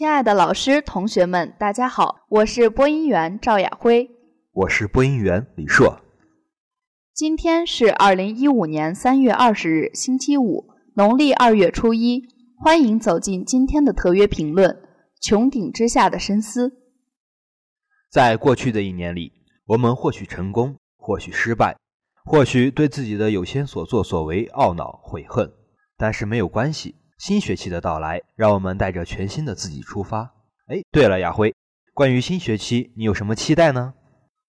亲爱的老师、同学们，大家好，我是播音员赵雅辉，我是播音员李硕。今天是二零一五年三月二十日，星期五，农历二月初一。欢迎走进今天的特约评论《穹顶之下的深思》。在过去的一年里，我们或许成功，或许失败，或许对自己的有些所作所为懊恼悔恨，但是没有关系。新学期的到来，让我们带着全新的自己出发。哎，对了，亚辉，关于新学期，你有什么期待呢？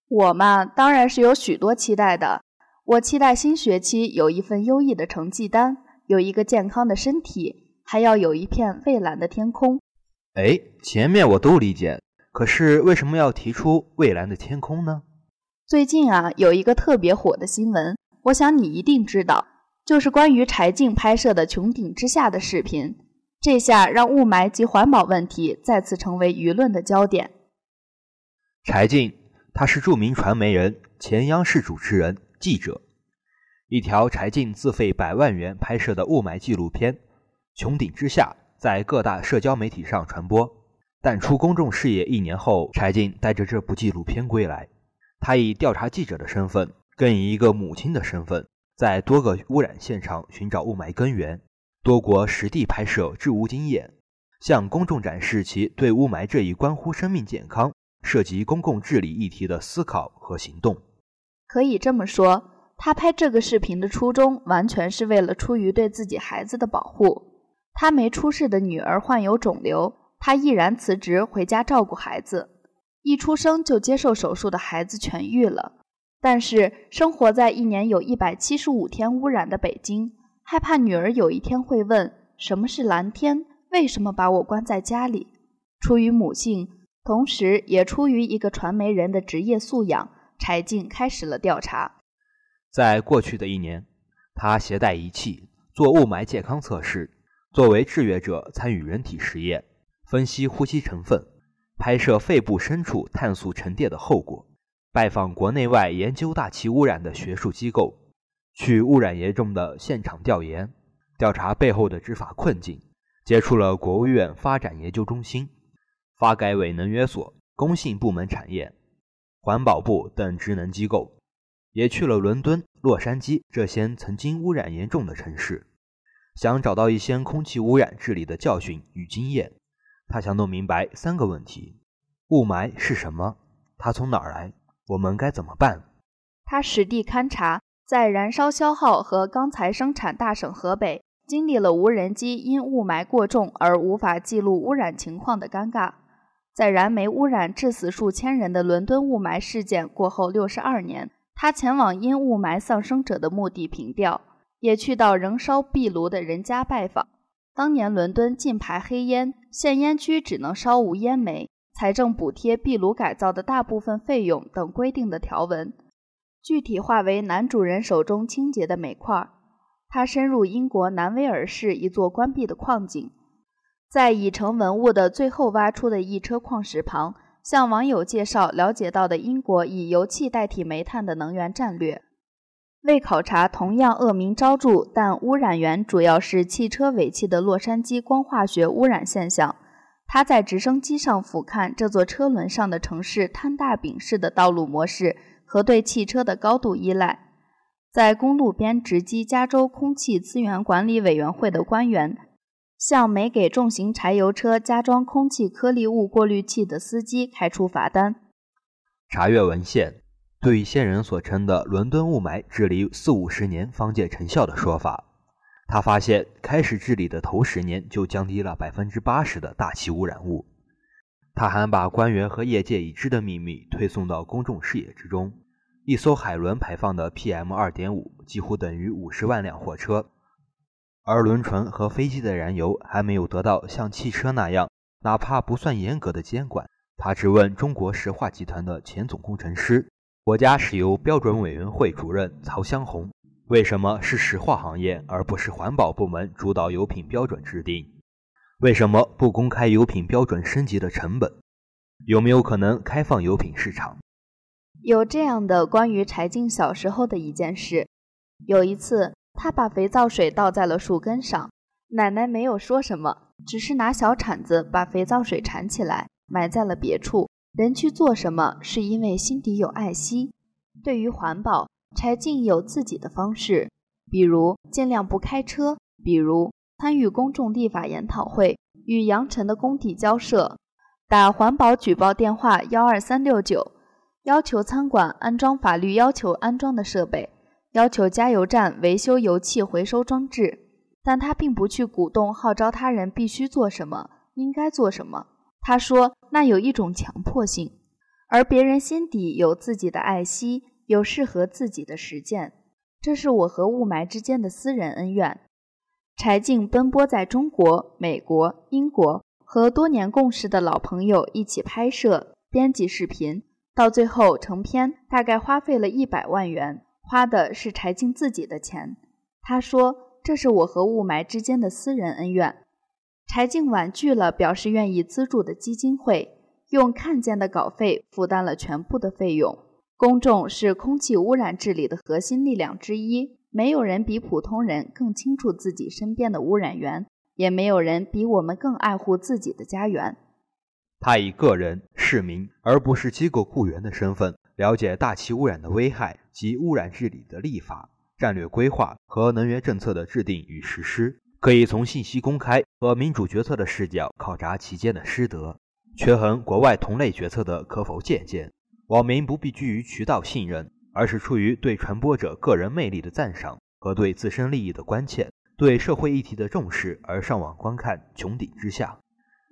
我嘛，当然是有许多期待的。我期待新学期有一份优异的成绩单，有一个健康的身体，还要有一片蔚蓝的天空。哎，前面我都理解，可是为什么要提出蔚蓝的天空呢？最近啊，有一个特别火的新闻，我想你一定知道。就是关于柴静拍摄的《穹顶之下》的视频，这下让雾霾及环保问题再次成为舆论的焦点。柴静，他是著名传媒人、前央视主持人、记者。一条柴静自费百万元拍摄的雾霾纪录片《穹顶之下》在各大社交媒体上传播。淡出公众视野一年后，柴静带着这部纪录片归来。他以调查记者的身份，更以一个母亲的身份。在多个污染现场寻找雾霾根源，多国实地拍摄治污经验，向公众展示其对雾霾这一关乎生命健康、涉及公共治理议题的思考和行动。可以这么说，他拍这个视频的初衷完全是为了出于对自己孩子的保护。他没出世的女儿患有肿瘤，他毅然辞职回家照顾孩子。一出生就接受手术的孩子痊愈了。但是，生活在一年有一百七十五天污染的北京，害怕女儿有一天会问：“什么是蓝天？为什么把我关在家里？”出于母性，同时也出于一个传媒人的职业素养，柴静开始了调查。在过去的一年，他携带仪器做雾霾健康测试，作为志愿者参与人体实验，分析呼吸成分，拍摄肺部深处碳素沉淀的后果。拜访国内外研究大气污染的学术机构，去污染严重的现场调研，调查背后的执法困境，接触了国务院发展研究中心、发改委能源所、工信部门产业、环保部等职能机构，也去了伦敦、洛杉矶这些曾经污染严重的城市，想找到一些空气污染治理的教训与经验。他想弄明白三个问题：雾霾是什么？它从哪儿来？我们该怎么办？他实地勘察，在燃烧消耗和钢材生产大省河北，经历了无人机因雾霾过重而无法记录污染情况的尴尬；在燃煤污染致死数千人的伦敦雾霾事件过后六十二年，他前往因雾霾丧生者的墓地凭吊，也去到仍烧壁炉的人家拜访。当年伦敦禁排黑烟，限烟区只能烧无烟煤。财政补贴壁炉改造的大部分费用等规定的条文，具体化为男主人手中清洁的煤块。他深入英国南威尔士一座关闭的矿井，在已成文物的最后挖出的一车矿石旁，向网友介绍了解到的英国以油气代替煤炭的能源战略。为考察同样恶名昭著但污染源主要是汽车尾气的洛杉矶光化学污染现象。他在直升机上俯瞰这座车轮上的城市摊大饼式的道路模式和对汽车的高度依赖，在公路边直击加州空气资源管理委员会的官员，向没给重型柴油车加装空气颗粒物过滤器的司机开出罚单。查阅文献，对于先人所称的伦敦雾霾治理四五十年方见成效的说法。他发现，开始治理的头十年就降低了百分之八十的大气污染物。他还把官员和业界已知的秘密推送到公众视野之中：一艘海轮排放的 PM 二点五几乎等于五十万辆货车，而轮船和飞机的燃油还没有得到像汽车那样，哪怕不算严格的监管。他质问中国石化集团的前总工程师、国家石油标准委员会主任曹湘红。为什么是石化行业而不是环保部门主导油品标准制定？为什么不公开油品标准升级的成本？有没有可能开放油品市场？有这样的关于柴静小时候的一件事：有一次，他把肥皂水倒在了树根上，奶奶没有说什么，只是拿小铲子把肥皂水铲起来，埋在了别处。人去做什么，是因为心底有爱惜。对于环保，柴静有自己的方式，比如尽量不开车，比如参与公众立法研讨会，与杨晨的工地交涉，打环保举报电话幺二三六九，要求餐馆安装法律要求安装的设备，要求加油站维修油气回收装置。但他并不去鼓动、号召他人必须做什么，应该做什么。他说：“那有一种强迫性，而别人心底有自己的爱惜，有适合自己的实践。这是我和雾霾之间的私人恩怨。”柴静奔波在中国、美国、英国，和多年共事的老朋友一起拍摄、编辑视频，到最后成片大概花费了一百万元，花的是柴静自己的钱。他说：“这是我和雾霾之间的私人恩怨。”柴静婉拒了表示愿意资助的基金会，用看见的稿费负担了全部的费用。公众是空气污染治理的核心力量之一，没有人比普通人更清楚自己身边的污染源，也没有人比我们更爱护自己的家园。他以个人、市民而不是机构雇员的身份，了解大气污染的危害及污染治理的立法、战略规划和能源政策的制定与实施。可以从信息公开和民主决策的视角考察其间的师德，权衡国外同类决策的可否借鉴。网民不必拘于渠道信任，而是出于对传播者个人魅力的赞赏和对自身利益的关切、对社会议题的重视而上网观看《穹顶之下》。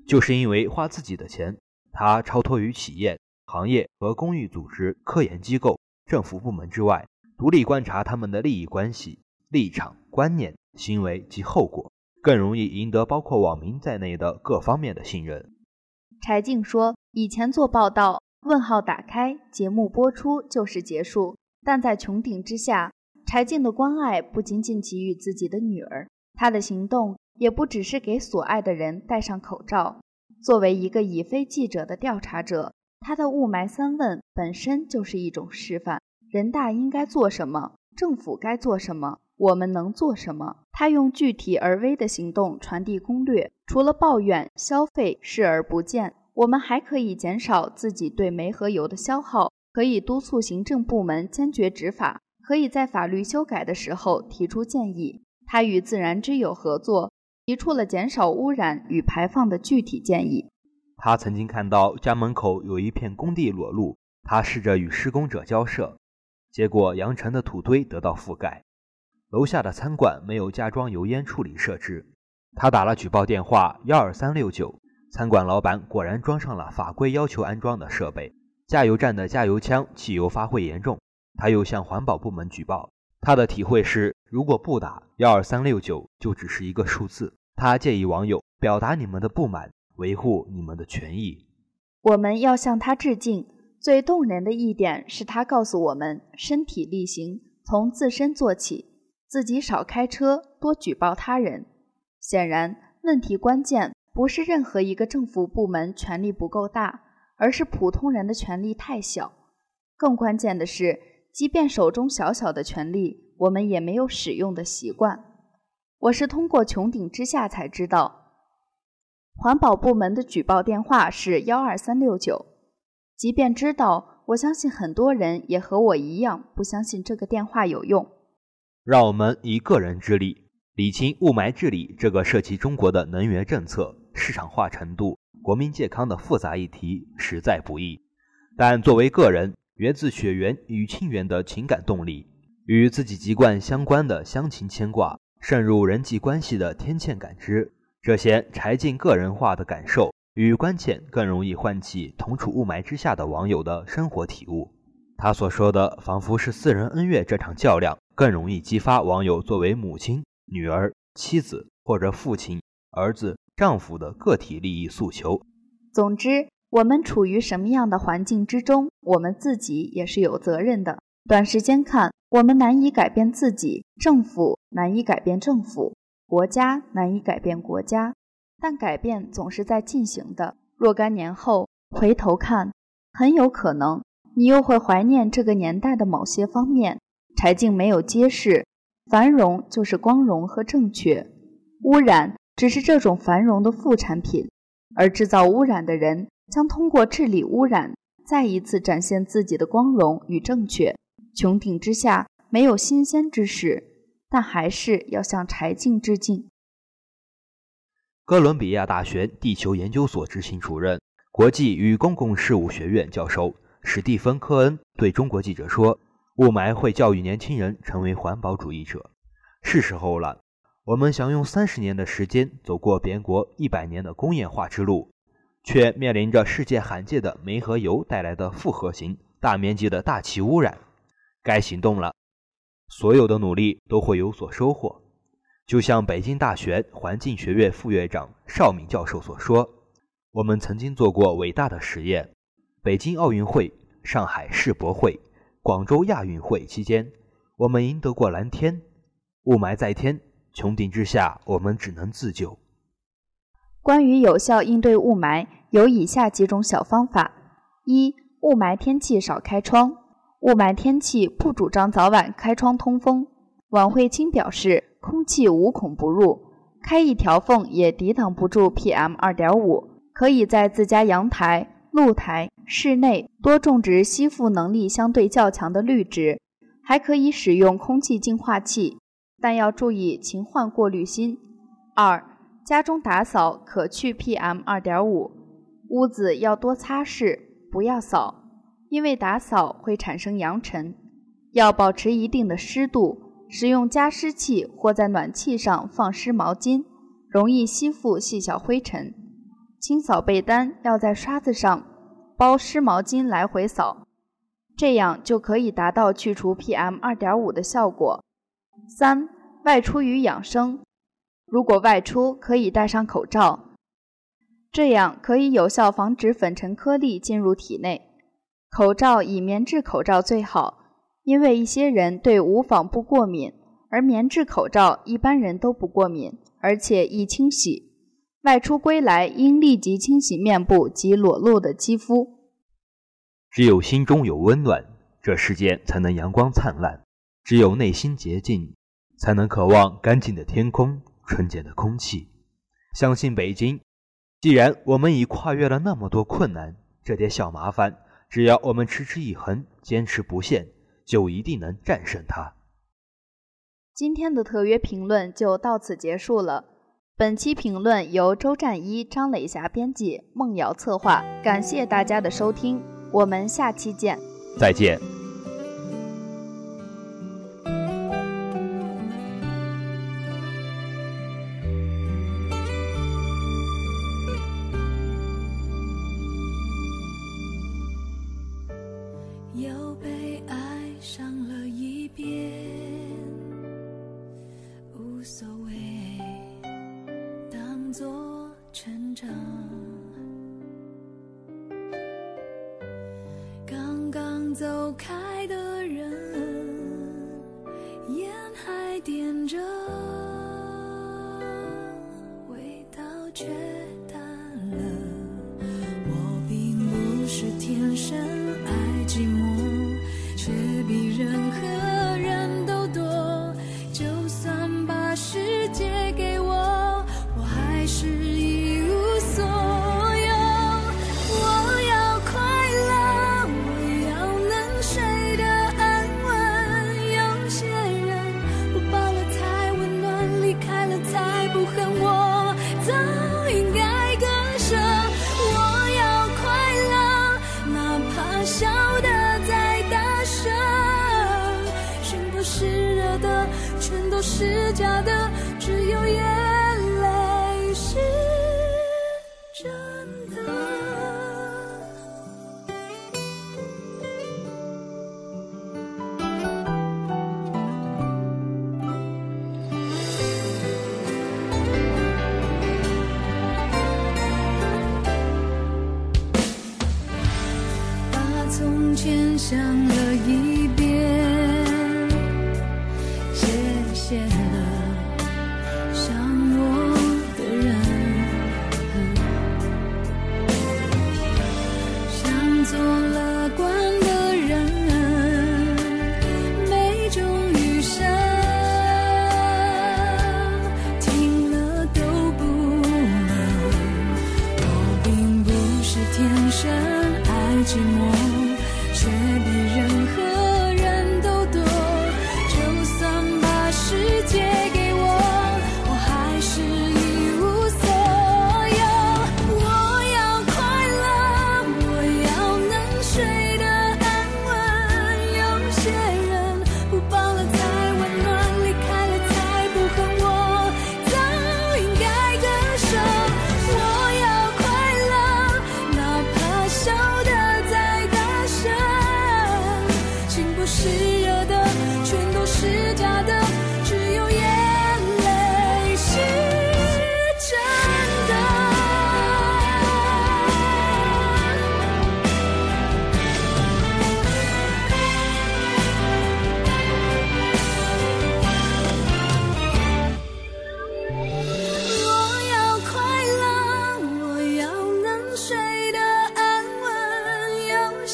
就是因为花自己的钱，他超脱于企业、行业和公益组织、科研机构、政府部门之外，独立观察他们的利益关系、立场、观念。行为及后果更容易赢得包括网民在内的各方面的信任。柴静说：“以前做报道，问号打开，节目播出就是结束。但在穹顶之下，柴静的关爱不仅仅给予自己的女儿，她的行动也不只是给所爱的人戴上口罩。作为一个已非记者的调查者，他的雾霾三问本身就是一种示范：人大应该做什么，政府该做什么。”我们能做什么？他用具体而微的行动传递攻略，除了抱怨、消费视而不见，我们还可以减少自己对煤和油的消耗，可以督促行政部门坚决执法，可以在法律修改的时候提出建议。他与自然之友合作，提出了减少污染与排放的具体建议。他曾经看到家门口有一片工地裸露，他试着与施工者交涉，结果扬尘的土堆得到覆盖。楼下的餐馆没有加装油烟处理设置，他打了举报电话幺二三六九，餐馆老板果然装上了法规要求安装的设备。加油站的加油枪汽油发挥严重，他又向环保部门举报。他的体会是，如果不打幺二三六九，就只是一个数字。他建议网友表达你们的不满，维护你们的权益。我们要向他致敬。最动人的一点是他告诉我们：身体力行，从自身做起。自己少开车，多举报他人。显然，问题关键不是任何一个政府部门权力不够大，而是普通人的权力太小。更关键的是，即便手中小小的权力，我们也没有使用的习惯。我是通过穹顶之下才知道，环保部门的举报电话是幺二三六九。即便知道，我相信很多人也和我一样，不相信这个电话有用。让我们以个人之力理清雾霾治理这个涉及中国的能源政策、市场化程度、国民健康的复杂议题，实在不易。但作为个人，源自血缘与亲缘的情感动力，与自己籍贯相关的乡情牵挂，渗入人际关系的天堑感知，这些柴静个人化的感受与关切，更容易唤起同处雾霾之下的网友的生活体悟。他所说的，仿佛是私人恩怨这场较量。更容易激发网友作为母亲、女儿、妻子或者父亲、儿子、丈夫的个体利益诉求。总之，我们处于什么样的环境之中，我们自己也是有责任的。短时间看，我们难以改变自己，政府难以改变政府，国家难以改变国家，但改变总是在进行的。若干年后回头看，很有可能你又会怀念这个年代的某些方面。柴静没有揭示，繁荣就是光荣和正确，污染只是这种繁荣的副产品，而制造污染的人将通过治理污染，再一次展现自己的光荣与正确。穹顶之下没有新鲜之事，但还是要向柴静致敬。哥伦比亚大学地球研究所执行主任、国际与公共事务学院教授史蒂芬·科恩对中国记者说：“雾霾会教育年轻人成为环保主义者，是时候了。”我们想用三十年的时间走过别国一百年的工业化之路，却面临着世界罕见的煤和油带来的复合型、大面积的大气污染。该行动了，所有的努力都会有所收获。就像北京大学环境学院副院长邵敏教授所说：“我们曾经做过伟大的实验。北京奥运会、上海世博会、广州亚运会期间，我们赢得过蓝天。雾霾在天。”穹顶之下，我们只能自救。关于有效应对雾霾，有以下几种小方法：一、雾霾天气少开窗。雾霾天气不主张早晚开窗通风。王慧清表示，空气无孔不入，开一条缝也抵挡不住 PM 二点五。可以在自家阳台、露台、室内多种植吸附能力相对较强的绿植，还可以使用空气净化器。但要注意勤换过滤芯。二、家中打扫可去 PM 二点五，屋子要多擦拭，不要扫，因为打扫会产生扬尘。要保持一定的湿度，使用加湿器或在暖气上放湿毛巾，容易吸附细小灰尘。清扫被单要在刷子上包湿毛巾来回扫，这样就可以达到去除 PM 二点五的效果。三、外出与养生，如果外出可以戴上口罩，这样可以有效防止粉尘颗粒进入体内。口罩以棉质口罩最好，因为一些人对无纺布过敏，而棉质口罩一般人都不过敏，而且易清洗。外出归来应立即清洗面部及裸露的肌肤。只有心中有温暖，这世间才能阳光灿烂。只有内心洁净，才能渴望干净的天空、纯洁的空气。相信北京，既然我们已跨越了那么多困难，这点小麻烦，只要我们持之以恒、坚持不懈，就一定能战胜它。今天的特约评论就到此结束了。本期评论由周战一、张磊霞编辑，孟瑶策划。感谢大家的收听，我们下期见。再见。开的人，烟还点着，味道却淡了。我并不是天生爱寂寞，是假的，只有眼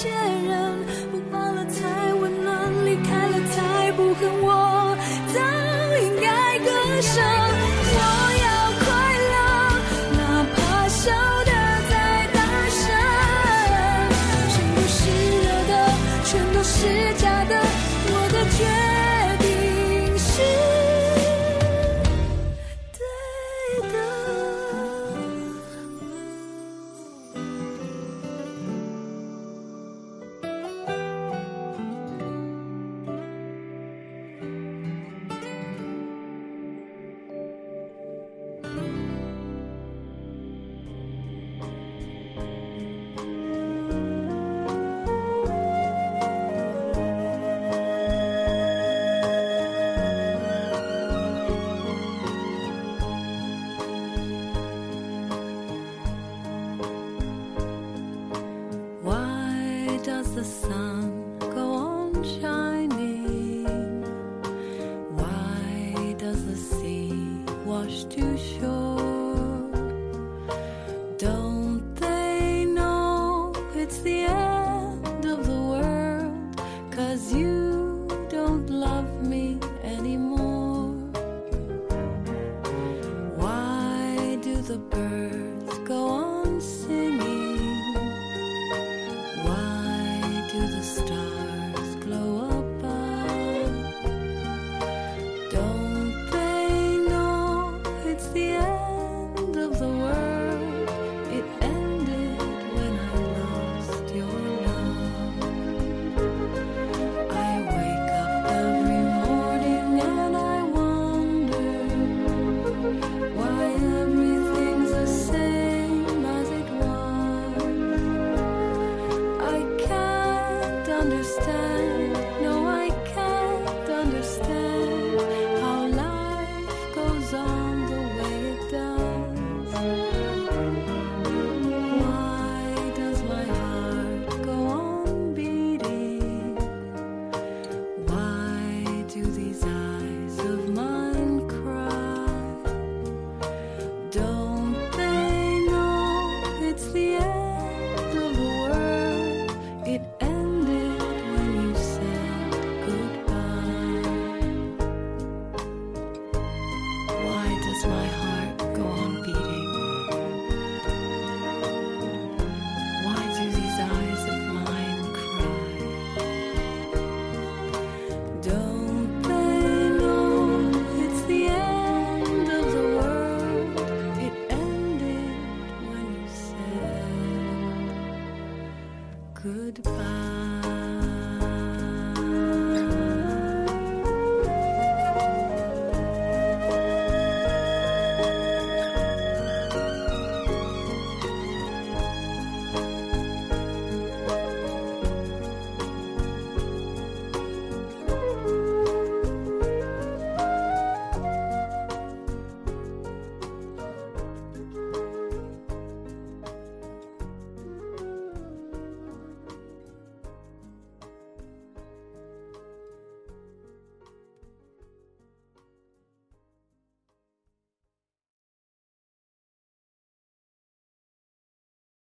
有